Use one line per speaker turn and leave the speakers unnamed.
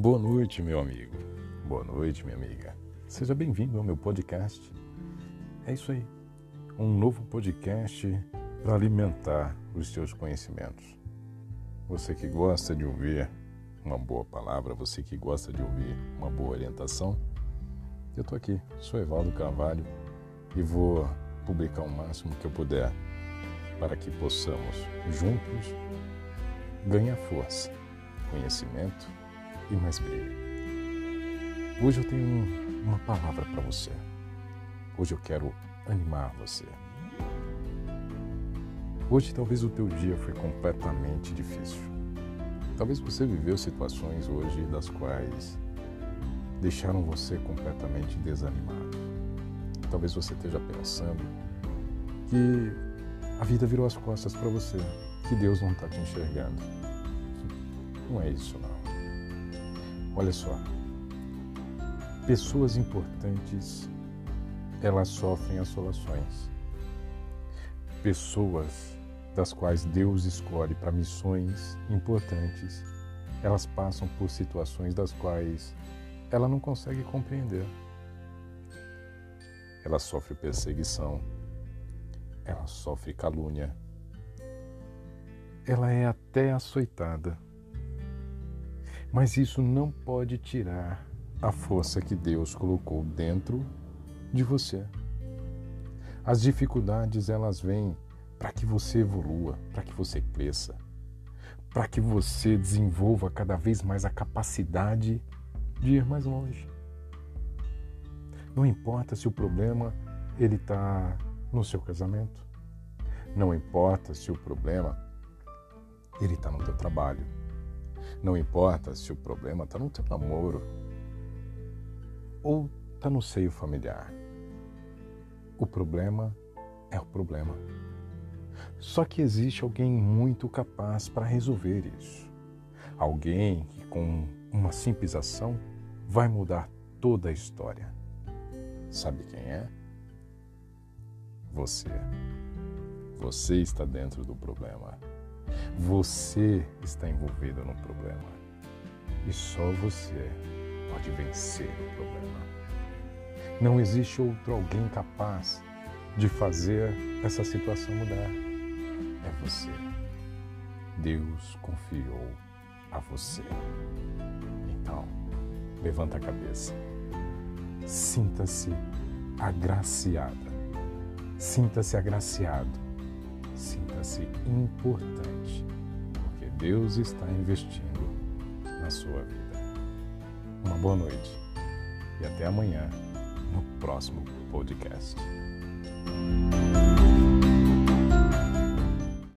Boa noite, meu amigo. Boa noite, minha amiga. Seja bem-vindo ao meu podcast. É isso aí. Um novo podcast para alimentar os seus conhecimentos. Você que gosta de ouvir uma boa palavra, você que gosta de ouvir uma boa orientação, eu estou aqui. Sou Evaldo Carvalho e vou publicar o máximo que eu puder para que possamos juntos ganhar força, conhecimento e mais brilho. Hoje eu tenho uma palavra para você. Hoje eu quero animar você. Hoje talvez o teu dia foi completamente difícil. Talvez você viveu situações hoje das quais deixaram você completamente desanimado. Talvez você esteja pensando que a vida virou as costas para você, que Deus não está te enxergando. Não é isso, não. Olha só, pessoas importantes, elas sofrem assolações. Pessoas das quais Deus escolhe para missões importantes, elas passam por situações das quais ela não consegue compreender. Ela sofre perseguição, ela sofre calúnia, ela é até açoitada mas isso não pode tirar a força que Deus colocou dentro de você. As dificuldades elas vêm para que você evolua, para que você cresça, para que você desenvolva cada vez mais a capacidade de ir mais longe. Não importa se o problema ele está no seu casamento, não importa se o problema ele está no teu trabalho, não importa se o problema está no teu namoro ou está no seio familiar. O problema é o problema. Só que existe alguém muito capaz para resolver isso. Alguém que, com uma simples ação, vai mudar toda a história. Sabe quem é? Você. Você está dentro do problema. Você está envolvido no problema. E só você pode vencer o problema. Não existe outro alguém capaz de fazer essa situação mudar. É você. Deus confiou a você. Então, levanta a cabeça. Sinta-se agraciada. Sinta-se agraciado. Sinta-se importante Deus está investindo na sua vida. Uma boa noite e até amanhã no próximo podcast.